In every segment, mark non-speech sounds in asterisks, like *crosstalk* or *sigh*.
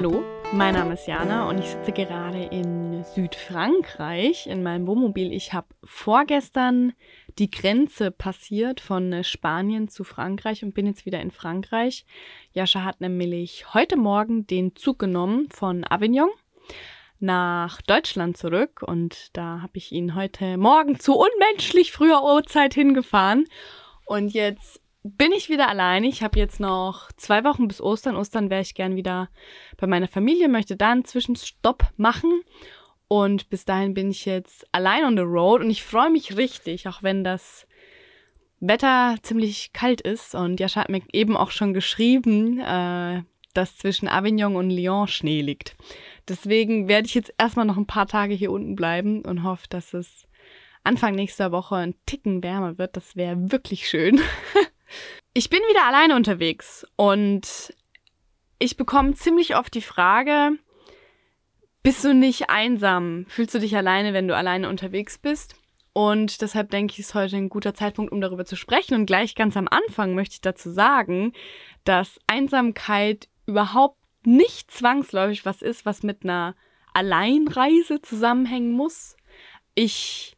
Hallo, mein Name ist Jana und ich sitze gerade in Südfrankreich in meinem Wohnmobil. Ich habe vorgestern die Grenze passiert von Spanien zu Frankreich und bin jetzt wieder in Frankreich. Jascha hat nämlich heute Morgen den Zug genommen von Avignon nach Deutschland zurück und da habe ich ihn heute Morgen zu unmenschlich früher Uhrzeit hingefahren. Und jetzt bin ich wieder alleine. Ich habe jetzt noch zwei Wochen bis Ostern. Ostern wäre ich gern wieder bei meiner Familie, möchte da einen Zwischenstopp machen. Und bis dahin bin ich jetzt allein on the road und ich freue mich richtig, auch wenn das Wetter ziemlich kalt ist. Und Jascha hat mir eben auch schon geschrieben, äh, dass zwischen Avignon und Lyon Schnee liegt. Deswegen werde ich jetzt erstmal noch ein paar Tage hier unten bleiben und hoffe, dass es Anfang nächster Woche ein Ticken wärmer wird. Das wäre wirklich schön. *laughs* Ich bin wieder alleine unterwegs und ich bekomme ziemlich oft die Frage, bist du nicht einsam? Fühlst du dich alleine, wenn du alleine unterwegs bist? Und deshalb denke ich, ist heute ein guter Zeitpunkt, um darüber zu sprechen. Und gleich ganz am Anfang möchte ich dazu sagen, dass Einsamkeit überhaupt nicht zwangsläufig was ist, was mit einer Alleinreise zusammenhängen muss. Ich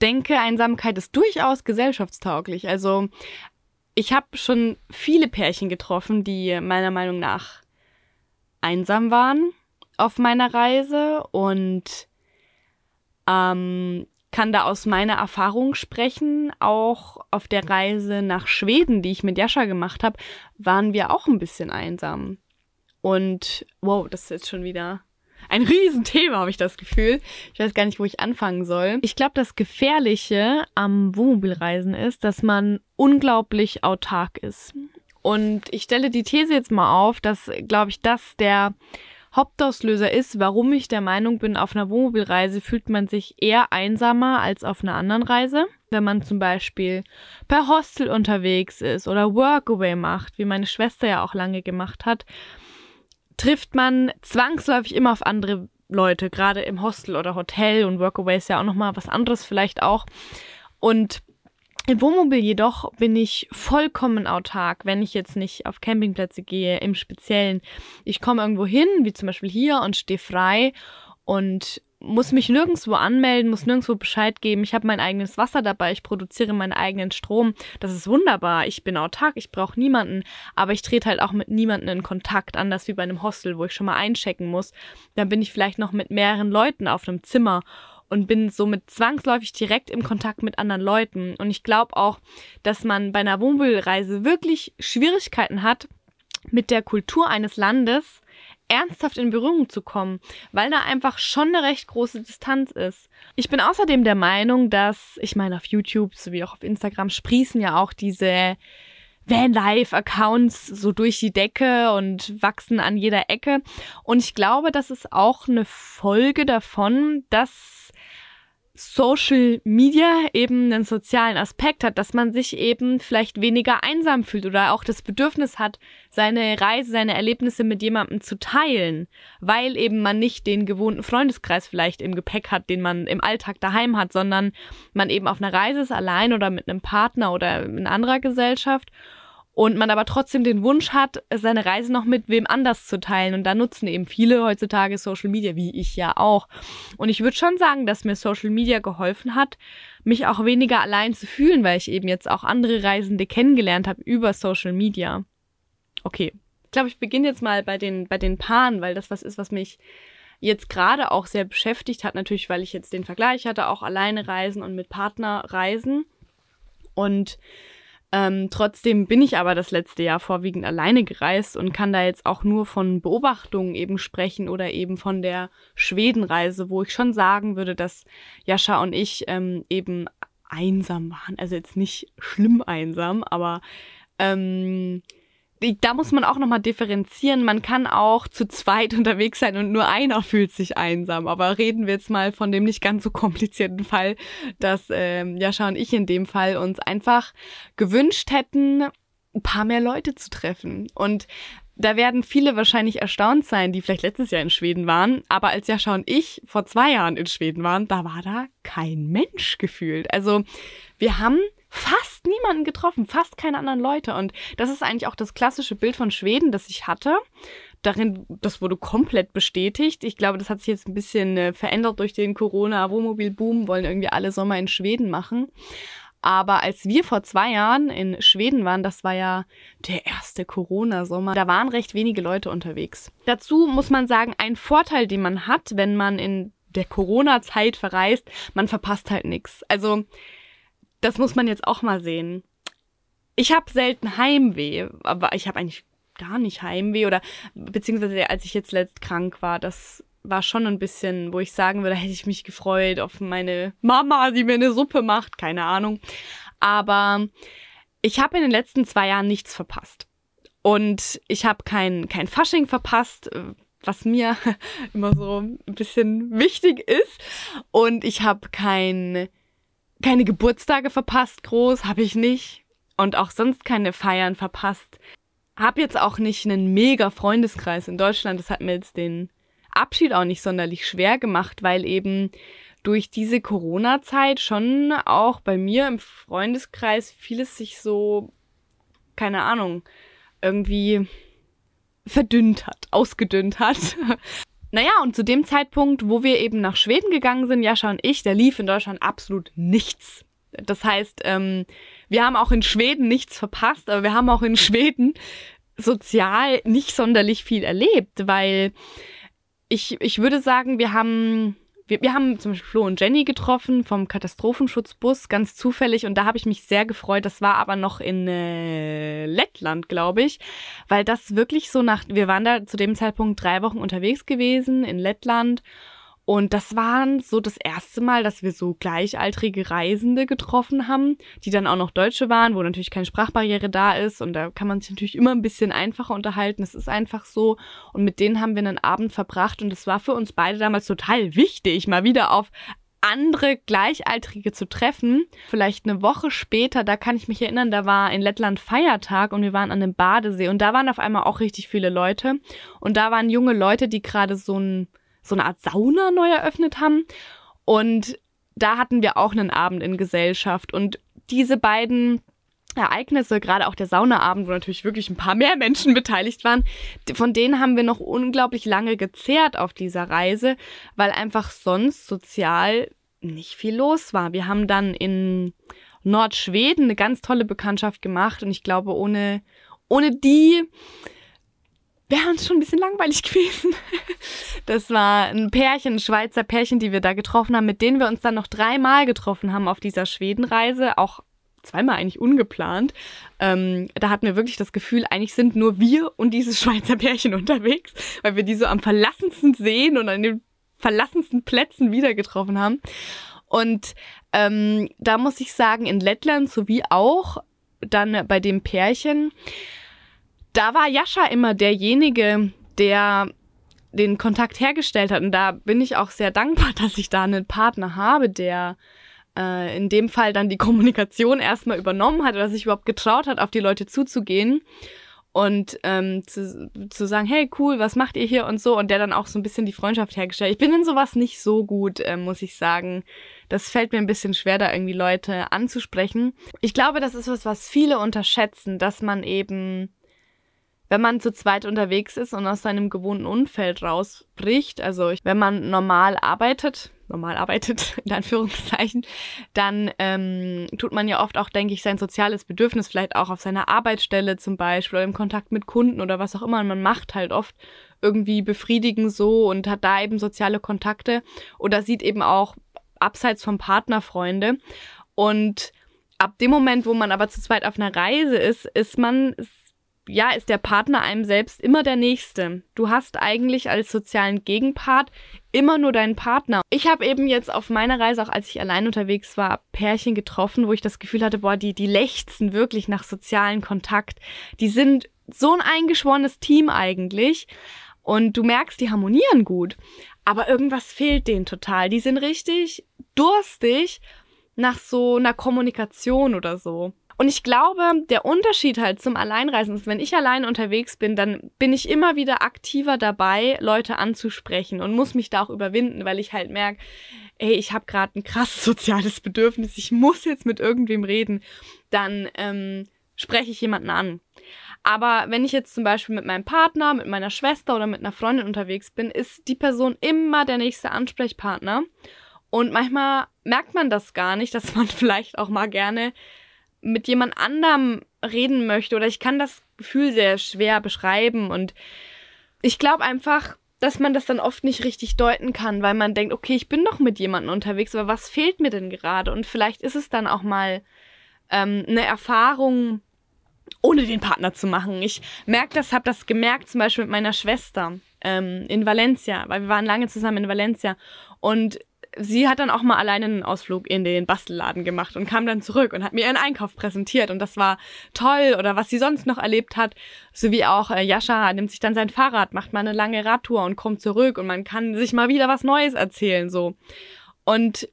denke, Einsamkeit ist durchaus gesellschaftstauglich. Also ich habe schon viele Pärchen getroffen, die meiner Meinung nach einsam waren auf meiner Reise und ähm, kann da aus meiner Erfahrung sprechen. Auch auf der Reise nach Schweden, die ich mit Jascha gemacht habe, waren wir auch ein bisschen einsam. Und wow, das ist jetzt schon wieder ein Riesenthema, habe ich das Gefühl. Ich weiß gar nicht, wo ich anfangen soll. Ich glaube, das Gefährliche am Wohnmobilreisen ist, dass man unglaublich autark ist. Und ich stelle die These jetzt mal auf, dass, glaube ich, das der Hauptauslöser ist, warum ich der Meinung bin, auf einer Wohnmobilreise fühlt man sich eher einsamer als auf einer anderen Reise. Wenn man zum Beispiel per Hostel unterwegs ist oder Workaway macht, wie meine Schwester ja auch lange gemacht hat, trifft man zwangsläufig immer auf andere Leute, gerade im Hostel oder Hotel und Workaway ist ja auch nochmal was anderes vielleicht auch. Und im Wohnmobil jedoch bin ich vollkommen autark, wenn ich jetzt nicht auf Campingplätze gehe, im Speziellen. Ich komme irgendwo hin, wie zum Beispiel hier, und stehe frei und muss mich nirgendwo anmelden, muss nirgendwo Bescheid geben. Ich habe mein eigenes Wasser dabei, ich produziere meinen eigenen Strom. Das ist wunderbar. Ich bin autark, ich brauche niemanden, aber ich trete halt auch mit niemanden in Kontakt, anders wie bei einem Hostel, wo ich schon mal einchecken muss. Dann bin ich vielleicht noch mit mehreren Leuten auf einem Zimmer und bin somit zwangsläufig direkt im Kontakt mit anderen Leuten. Und ich glaube auch, dass man bei einer Wohnmobilreise wirklich Schwierigkeiten hat, mit der Kultur eines Landes ernsthaft in Berührung zu kommen, weil da einfach schon eine recht große Distanz ist. Ich bin außerdem der Meinung, dass, ich meine, auf YouTube sowie auch auf Instagram sprießen ja auch diese Vanlife-Accounts so durch die Decke und wachsen an jeder Ecke. Und ich glaube, das ist auch eine Folge davon, dass Social Media eben einen sozialen Aspekt hat, dass man sich eben vielleicht weniger einsam fühlt oder auch das Bedürfnis hat, seine Reise, seine Erlebnisse mit jemandem zu teilen, weil eben man nicht den gewohnten Freundeskreis vielleicht im Gepäck hat, den man im Alltag daheim hat, sondern man eben auf einer Reise ist allein oder mit einem Partner oder in anderer Gesellschaft und man aber trotzdem den Wunsch hat, seine Reise noch mit wem anders zu teilen. Und da nutzen eben viele heutzutage Social Media, wie ich ja auch. Und ich würde schon sagen, dass mir Social Media geholfen hat, mich auch weniger allein zu fühlen, weil ich eben jetzt auch andere Reisende kennengelernt habe über Social Media. Okay. Ich glaube, ich beginne jetzt mal bei den, bei den Paaren, weil das was ist, was mich jetzt gerade auch sehr beschäftigt hat. Natürlich, weil ich jetzt den Vergleich hatte, auch alleine reisen und mit Partner reisen. Und ähm, trotzdem bin ich aber das letzte Jahr vorwiegend alleine gereist und kann da jetzt auch nur von Beobachtungen eben sprechen oder eben von der Schwedenreise, wo ich schon sagen würde, dass Jascha und ich ähm, eben einsam waren. Also jetzt nicht schlimm einsam, aber ähm, da muss man auch nochmal differenzieren. Man kann auch zu zweit *laughs* unterwegs sein und nur einer fühlt sich einsam. Aber reden wir jetzt mal von dem nicht ganz so komplizierten Fall, dass ähm, Jascha und ich in dem Fall uns einfach gewünscht hätten, ein paar mehr Leute zu treffen. Und da werden viele wahrscheinlich erstaunt sein, die vielleicht letztes Jahr in Schweden waren. Aber als Jascha und ich vor zwei Jahren in Schweden waren, da war da kein Mensch gefühlt. Also wir haben fast niemanden getroffen, fast keine anderen Leute. Und das ist eigentlich auch das klassische Bild von Schweden, das ich hatte, darin, das wurde komplett bestätigt. Ich glaube, das hat sich jetzt ein bisschen äh, verändert durch den Corona-Wohnmobil-Boom, wollen irgendwie alle Sommer in Schweden machen. Aber als wir vor zwei Jahren in Schweden waren, das war ja der erste Corona-Sommer, da waren recht wenige Leute unterwegs. Dazu muss man sagen, ein Vorteil, den man hat, wenn man in der Corona-Zeit verreist, man verpasst halt nichts. Also, das muss man jetzt auch mal sehen. Ich habe selten Heimweh, aber ich habe eigentlich gar nicht Heimweh oder beziehungsweise als ich jetzt letzt krank war, das war schon ein bisschen, wo ich sagen würde, *laughs* hätte ich mich gefreut auf meine Mama, die mir eine Suppe macht, keine Ahnung. Aber ich habe in den letzten zwei Jahren nichts verpasst. Und ich habe kein, kein Fasching verpasst, was mir *laughs* immer so ein bisschen wichtig ist. Und ich habe kein, keine Geburtstage verpasst, groß, habe ich nicht. Und auch sonst keine Feiern verpasst. Hab jetzt auch nicht einen mega Freundeskreis in Deutschland. Das hat mir jetzt den Abschied auch nicht sonderlich schwer gemacht, weil eben durch diese Corona-Zeit schon auch bei mir im Freundeskreis vieles sich so, keine Ahnung, irgendwie verdünnt hat, ausgedünnt hat. Naja, und zu dem Zeitpunkt, wo wir eben nach Schweden gegangen sind, Jascha und ich, da lief in Deutschland absolut nichts. Das heißt, ähm, wir haben auch in Schweden nichts verpasst, aber wir haben auch in Schweden sozial nicht sonderlich viel erlebt, weil ich, ich würde sagen, wir haben, wir, wir haben zum Beispiel Flo und Jenny getroffen vom Katastrophenschutzbus, ganz zufällig. Und da habe ich mich sehr gefreut. Das war aber noch in äh, Lettland, glaube ich. Weil das wirklich so nach, wir waren da zu dem Zeitpunkt drei Wochen unterwegs gewesen in Lettland. Und das war so das erste Mal, dass wir so gleichaltrige Reisende getroffen haben, die dann auch noch Deutsche waren, wo natürlich keine Sprachbarriere da ist. Und da kann man sich natürlich immer ein bisschen einfacher unterhalten. Es ist einfach so. Und mit denen haben wir einen Abend verbracht. Und es war für uns beide damals total wichtig, mal wieder auf andere Gleichaltrige zu treffen. Vielleicht eine Woche später, da kann ich mich erinnern, da war in Lettland Feiertag und wir waren an einem Badesee und da waren auf einmal auch richtig viele Leute. Und da waren junge Leute, die gerade so ein so eine Art Sauna neu eröffnet haben. Und da hatten wir auch einen Abend in Gesellschaft. Und diese beiden Ereignisse, gerade auch der Saunaabend, wo natürlich wirklich ein paar mehr Menschen beteiligt waren, von denen haben wir noch unglaublich lange gezehrt auf dieser Reise, weil einfach sonst sozial nicht viel los war. Wir haben dann in Nordschweden eine ganz tolle Bekanntschaft gemacht und ich glaube, ohne, ohne die wäre uns schon ein bisschen langweilig *laughs* gewesen. Das war ein Pärchen, ein Schweizer Pärchen, die wir da getroffen haben, mit denen wir uns dann noch dreimal getroffen haben auf dieser Schwedenreise, auch zweimal eigentlich ungeplant. Ähm, da hatten wir wirklich das Gefühl, eigentlich sind nur wir und dieses *laughs* Schweizer Pärchen unterwegs, weil wir die so am verlassensten sehen und an den verlassensten Plätzen wieder getroffen haben. Und ähm, da muss ich sagen, in Lettland sowie auch dann bei dem Pärchen, da war Jascha immer derjenige, der den Kontakt hergestellt hat. Und da bin ich auch sehr dankbar, *laughs* dass ich da einen Partner habe, der äh, in dem Fall dann die Kommunikation erstmal übernommen hat oder sich überhaupt getraut hat, auf die Leute zuzugehen und ähm, zu, zu sagen, hey, cool, was macht ihr hier und so und der dann auch so ein bisschen die Freundschaft hergestellt. Ich bin in sowas nicht so gut, äh, muss ich sagen. Das fällt mir ein bisschen schwer, da irgendwie Leute anzusprechen. Ich glaube, das ist was, was viele unterschätzen, dass man eben wenn man zu zweit unterwegs ist und aus seinem gewohnten Umfeld rausbricht, also wenn man normal arbeitet, normal arbeitet, *laughs* in Anführungszeichen, dann ähm, tut man ja oft auch, denke ich, sein soziales Bedürfnis vielleicht auch auf seiner Arbeitsstelle zum Beispiel oder im Kontakt mit Kunden oder was auch immer. Und man macht halt oft irgendwie befriedigen so und hat da eben soziale Kontakte oder sieht eben auch abseits vom Partner Freunde. Und ab dem Moment, wo man aber zu zweit auf einer Reise ist, ist man ja, ist der Partner einem selbst immer der Nächste. Du hast eigentlich als sozialen Gegenpart immer nur deinen Partner. Ich habe eben jetzt auf meiner Reise, auch als ich allein unterwegs war, Pärchen getroffen, wo ich das Gefühl hatte, boah, die, die lechzen wirklich nach sozialen Kontakt. Die sind so ein eingeschworenes Team eigentlich. Und du merkst, die harmonieren gut. Aber irgendwas fehlt denen total. Die sind richtig durstig nach so einer Kommunikation oder so. Und ich glaube, der Unterschied halt zum Alleinreisen ist, wenn ich allein unterwegs bin, dann bin ich immer wieder aktiver dabei, Leute anzusprechen und muss mich da auch überwinden, weil ich halt merke, ey, ich habe gerade ein krasses *laughs* soziales Bedürfnis, ich muss jetzt mit irgendwem reden. Dann ähm, spreche ich jemanden an. Aber wenn ich jetzt zum Beispiel mit meinem Partner, mit meiner Schwester oder mit einer Freundin unterwegs bin, ist die Person immer der nächste Ansprechpartner. Und manchmal merkt man das gar nicht, dass man *laughs* vielleicht auch mal gerne mit jemand anderem reden möchte. Oder ich kann das Gefühl sehr schwer beschreiben. Und ich glaube einfach, dass man das dann oft nicht richtig deuten kann, weil man denkt, okay, ich bin doch mit jemandem unterwegs, aber was fehlt mir denn gerade? Und vielleicht ist es dann auch mal ähm, eine Erfahrung, ohne den Partner zu machen. Ich merke das, habe das gemerkt, zum Beispiel mit meiner Schwester ähm, in Valencia, weil wir waren lange zusammen in Valencia und sie hat dann auch mal alleine einen Ausflug in den Bastelladen gemacht und kam dann zurück und hat mir ihren Einkauf präsentiert und das war toll oder was sie sonst noch erlebt hat, sowie auch äh, Jascha nimmt sich dann sein Fahrrad, macht mal eine lange Radtour und kommt zurück und man kann sich mal wieder was Neues erzählen so. Und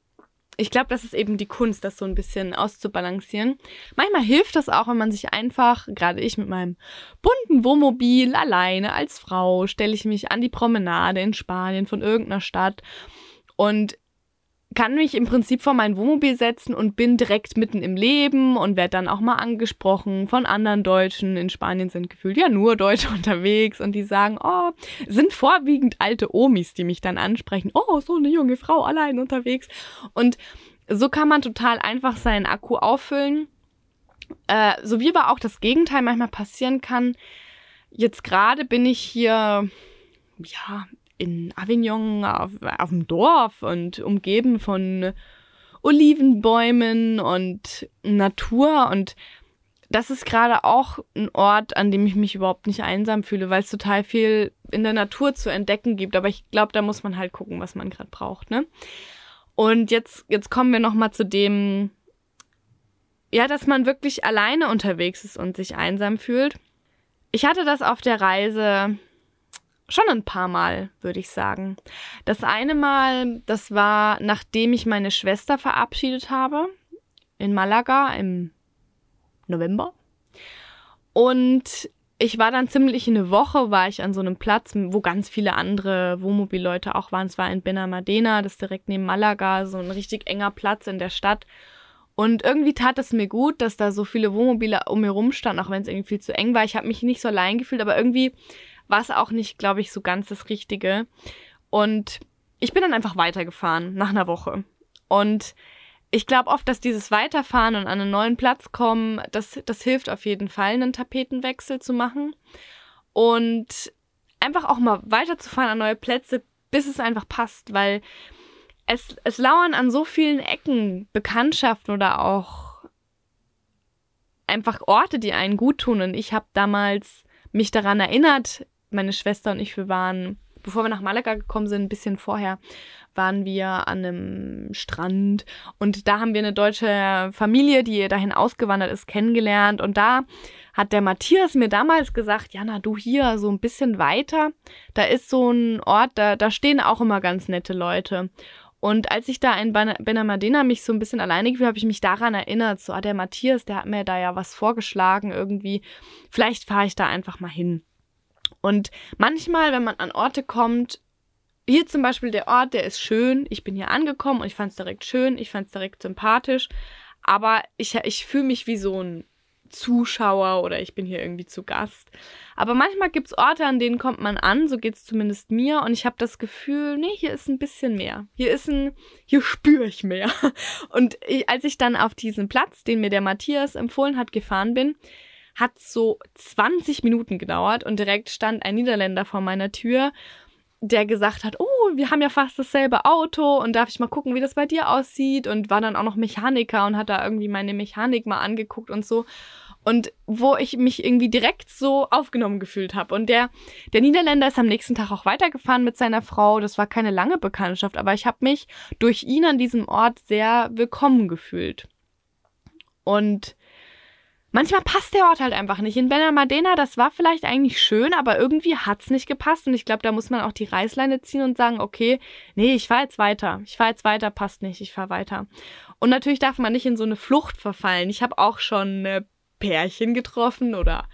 ich glaube, das ist eben die Kunst, das so ein bisschen auszubalancieren. Manchmal hilft das auch, wenn man sich einfach, gerade ich mit meinem bunten Wohnmobil alleine als Frau, stelle ich mich an die Promenade in Spanien von irgendeiner Stadt und kann mich im Prinzip vor mein Wohnmobil setzen und bin direkt mitten im Leben und werde dann auch mal angesprochen von anderen Deutschen. In Spanien sind gefühlt ja nur Deutsche *laughs* unterwegs und die sagen, oh, sind vorwiegend alte Omis, die mich dann ansprechen. Oh, so eine junge Frau allein unterwegs. Und so kann man total einfach seinen Akku auffüllen. Äh, so wie aber auch das Gegenteil manchmal passieren kann. Jetzt gerade bin ich hier, ja, in Avignon auf, auf dem Dorf und umgeben von Olivenbäumen und Natur und das ist gerade auch ein Ort, an dem ich mich überhaupt nicht einsam fühle, weil es total viel in der Natur zu entdecken gibt. Aber ich glaube, da muss man halt gucken, was man gerade braucht, ne? Und jetzt, jetzt kommen wir nochmal zu dem, ja, dass man wirklich alleine unterwegs ist und sich einsam fühlt. Ich hatte das auf der Reise Schon ein paar Mal, würde ich sagen. Das eine Mal, das war, nachdem ich meine Schwester verabschiedet habe, in Malaga im November. Und ich war dann ziemlich eine Woche, war ich an so einem Platz, wo ganz viele andere Wohnmobilleute auch waren. Es war in Benamadena, das ist direkt neben Malaga, so ein richtig enger Platz in der Stadt. Und irgendwie tat es mir gut, dass da so viele Wohnmobile um mir rumstanden, auch wenn es irgendwie viel zu eng war. Ich habe mich nicht so allein gefühlt, aber irgendwie war es auch nicht, glaube ich, so ganz das Richtige. Und ich bin dann einfach weitergefahren nach einer Woche. Und ich glaube oft, dass dieses Weiterfahren und an einen neuen Platz kommen, das, das hilft auf jeden Fall, einen Tapetenwechsel zu machen. Und einfach auch mal weiterzufahren an neue Plätze, bis es einfach passt, weil es, es lauern an so vielen Ecken Bekanntschaften oder auch einfach Orte, die einen gut tun. Und ich habe damals mich daran erinnert, meine Schwester und ich, wir waren, bevor wir nach Malaga gekommen sind, ein bisschen vorher, waren wir an einem Strand und da haben wir eine deutsche Familie, die dahin ausgewandert ist, kennengelernt und da hat der Matthias mir damals gesagt, Jana, du hier so ein bisschen weiter, da ist so ein Ort, da, da stehen auch immer ganz nette Leute. Und als ich da in Benamadena mich so ein bisschen alleine gefühlt habe, ich mich daran erinnert, so, ah, der Matthias, der hat mir da ja was vorgeschlagen irgendwie. Vielleicht fahre ich da einfach mal hin. Und manchmal, wenn man an Orte kommt, hier zum Beispiel der Ort, der ist schön. Ich bin hier angekommen und ich fand es direkt schön, ich fand es direkt sympathisch. Aber ich, ich fühle mich wie so ein Zuschauer oder ich bin hier irgendwie zu Gast. Aber manchmal gibt es Orte, an denen kommt man an, so geht es zumindest mir. Und ich habe das Gefühl, nee, hier ist ein bisschen mehr. Hier ist ein, hier spüre ich mehr. *laughs* Und ich, als ich dann auf diesen Platz, den mir der Matthias empfohlen hat, gefahren bin, hat so 20 Minuten gedauert und direkt stand ein Niederländer vor meiner Tür, der gesagt hat, oh, wir haben ja fast dasselbe Auto und darf ich mal gucken, wie das bei dir aussieht und war dann auch noch Mechaniker und hat da irgendwie meine Mechanik mal angeguckt und so und wo ich mich irgendwie direkt so aufgenommen gefühlt habe. Und der, der Niederländer ist am nächsten Tag auch weitergefahren mit seiner Frau. Das war keine lange Bekanntschaft, aber ich habe mich durch ihn an diesem Ort sehr willkommen gefühlt. Und manchmal passt der Ort halt einfach nicht. In Benamadena, das war vielleicht eigentlich schön, aber irgendwie hat es nicht gepasst. Und ich glaube, da muss man auch die Reißleine ziehen und sagen, okay, nee, ich fahre jetzt weiter. Ich fahre jetzt weiter, passt nicht, ich fahre weiter. Und natürlich darf man nicht in so eine Flucht verfallen. Ich habe auch schon äh, Pärchen getroffen oder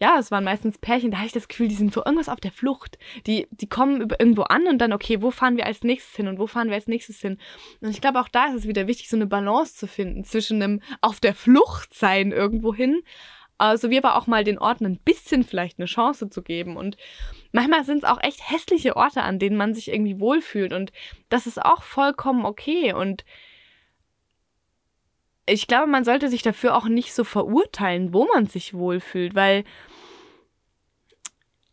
ja, es waren meistens Pärchen, da habe ich das Gefühl, die sind für irgendwas auf der Flucht. Die, die kommen irgendwo an und dann, okay, wo fahren wir als nächstes hin und wo fahren wir als nächstes hin? Und ich glaube, auch da ist es wieder wichtig, so eine Balance zu finden zwischen einem auf der Flucht sein irgendwo hin, also wir aber auch mal den Orten ein bisschen vielleicht eine Chance zu geben. Und manchmal sind es auch echt hässliche Orte, an denen man sich irgendwie wohlfühlt. Und das ist auch vollkommen okay. Und ich glaube, man sollte sich dafür auch nicht so verurteilen, wo man sich wohlfühlt, weil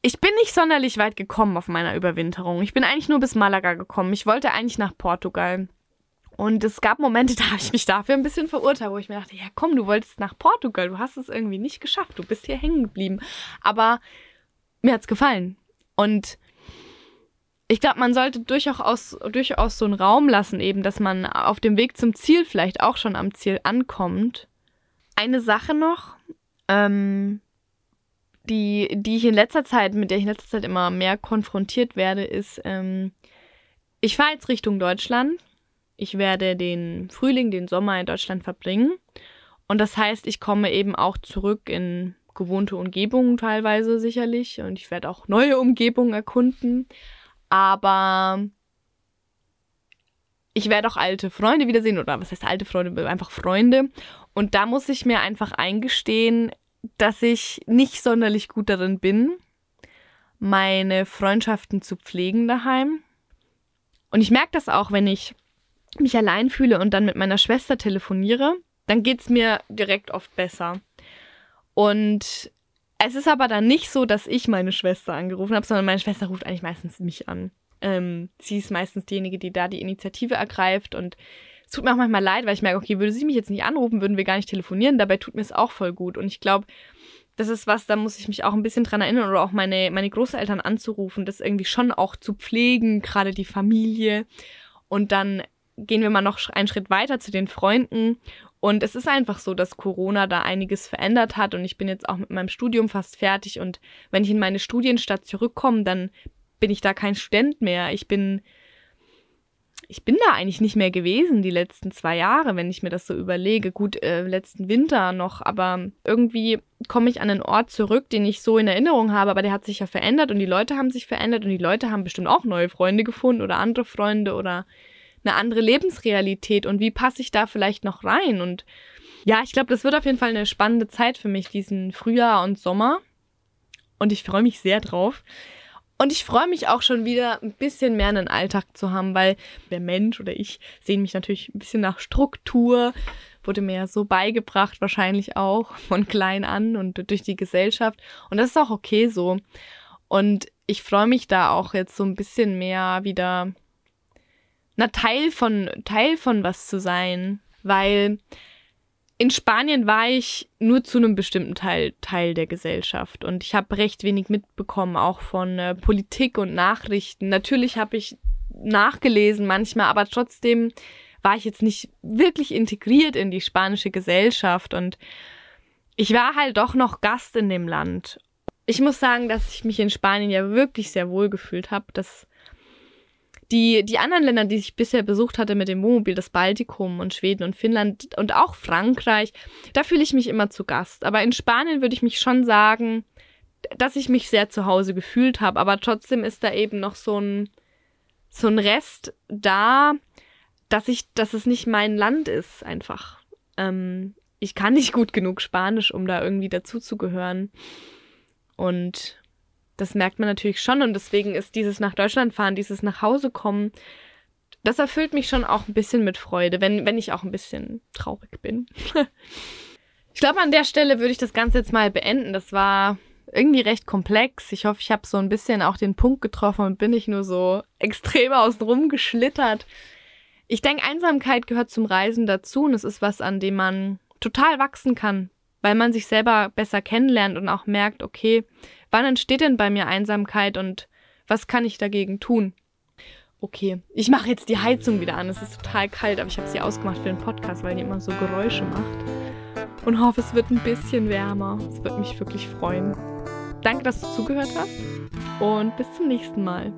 ich bin nicht sonderlich weit gekommen auf meiner Überwinterung. Ich bin eigentlich nur bis Malaga gekommen. Ich wollte eigentlich nach Portugal. Und es gab Momente, *laughs* da habe ich mich dafür ein bisschen verurteilt, wo ich mir dachte, ja komm, du wolltest nach Portugal, du hast es irgendwie nicht geschafft, du bist hier hängen geblieben. Aber mir hat es gefallen. Und ich glaube, man sollte durchaus, durchaus so einen Raum lassen, eben, dass man auf dem Weg zum Ziel vielleicht auch schon am Ziel ankommt. Eine Sache noch, ähm, die, die ich in letzter Zeit, mit der ich in letzter Zeit immer mehr konfrontiert werde, ist, ähm, ich fahre jetzt Richtung Deutschland. Ich werde den Frühling, den Sommer in Deutschland verbringen. Und das heißt, ich komme eben auch zurück in gewohnte Umgebungen teilweise sicherlich. Und ich werde auch neue Umgebungen erkunden. Aber ich werde auch alte Freunde wiedersehen. Oder was heißt alte Freunde? Einfach Freunde. Und da muss ich mir einfach eingestehen, dass ich nicht sonderlich gut darin bin, meine Freundschaften zu pflegen daheim. Und ich merke das auch, wenn ich mich allein fühle und dann mit meiner Schwester telefoniere, dann geht es mir direkt oft besser. Und es ist aber dann nicht so, dass ich meine Schwester angerufen habe, sondern meine Schwester ruft eigentlich meistens mich an. Ähm, sie ist meistens diejenige, die da die Initiative ergreift und es tut mir auch manchmal leid, weil ich merke, okay, würde sie mich jetzt nicht anrufen, würden wir gar nicht telefonieren. Dabei tut mir es auch voll gut. Und ich glaube, das ist was, da muss ich mich auch ein bisschen dran erinnern oder auch meine, meine Großeltern anzurufen, das irgendwie schon auch zu pflegen, gerade die Familie. Und dann gehen wir mal noch einen Schritt weiter zu den Freunden. Und es ist einfach so, dass Corona da einiges verändert hat und ich bin jetzt auch mit meinem Studium fast fertig und wenn ich in meine Studienstadt zurückkomme, dann bin ich da kein Student mehr. Ich bin ich bin da eigentlich nicht mehr gewesen die letzten zwei Jahre, wenn ich mir das so überlege. Gut, äh, letzten Winter noch, aber irgendwie komme ich an einen Ort zurück, den ich so in Erinnerung habe, aber der hat sich ja verändert und die Leute haben sich verändert und die Leute haben bestimmt auch neue Freunde gefunden oder andere Freunde oder eine andere Lebensrealität und wie passe ich da vielleicht noch rein? Und ja, ich glaube, das wird auf jeden Fall eine spannende Zeit für mich, diesen Frühjahr und Sommer. Und ich freue mich sehr drauf. Und ich freue mich auch schon wieder ein bisschen mehr einen Alltag zu haben, weil der Mensch oder ich sehen mich natürlich ein bisschen nach Struktur, wurde mir ja so beigebracht, wahrscheinlich auch von klein an und durch die Gesellschaft. Und das ist auch okay so. Und ich freue mich da auch jetzt so ein bisschen mehr wieder, na, Teil von, Teil von was zu sein, weil in Spanien war ich nur zu einem bestimmten Teil, Teil der Gesellschaft und ich habe recht wenig mitbekommen, auch von äh, Politik und Nachrichten. Natürlich habe ich nachgelesen manchmal, aber trotzdem war ich jetzt nicht wirklich integriert in die spanische Gesellschaft und ich war halt doch noch Gast in dem Land. Ich muss sagen, dass ich mich in Spanien ja wirklich sehr wohl gefühlt habe. Das die, die anderen Länder, die ich bisher besucht hatte mit dem Wohnmobil, das Baltikum und Schweden und Finnland und auch Frankreich, da fühle ich mich immer zu Gast. Aber in Spanien würde ich mich schon sagen, dass ich mich sehr zu Hause gefühlt habe. Aber trotzdem ist da eben noch so ein, so ein Rest da, dass ich, dass es nicht mein Land ist, einfach. Ähm, ich kann nicht gut genug Spanisch, um da irgendwie dazuzugehören. Und das merkt man natürlich schon und deswegen ist dieses nach Deutschland fahren, dieses nach Hause kommen, das erfüllt mich schon auch ein bisschen mit Freude, wenn, wenn ich auch ein bisschen traurig bin. *laughs* ich glaube, an der Stelle würde ich das Ganze jetzt mal beenden. Das war irgendwie recht komplex. Ich hoffe, ich habe so ein bisschen auch den Punkt getroffen und bin nicht nur so extrem außenrum geschlittert. Ich denke, Einsamkeit gehört zum Reisen dazu und es ist was, an dem man total wachsen kann, weil man sich selber besser kennenlernt und auch merkt, okay, Wann entsteht denn bei mir Einsamkeit und was kann ich dagegen tun? Okay, ich mache jetzt die Heizung wieder an. Es ist total kalt, aber ich habe sie ausgemacht für den Podcast, weil die immer so Geräusche macht. Und hoffe, es wird ein bisschen wärmer. Es wird mich wirklich freuen. Danke, dass du zugehört hast und bis zum nächsten Mal.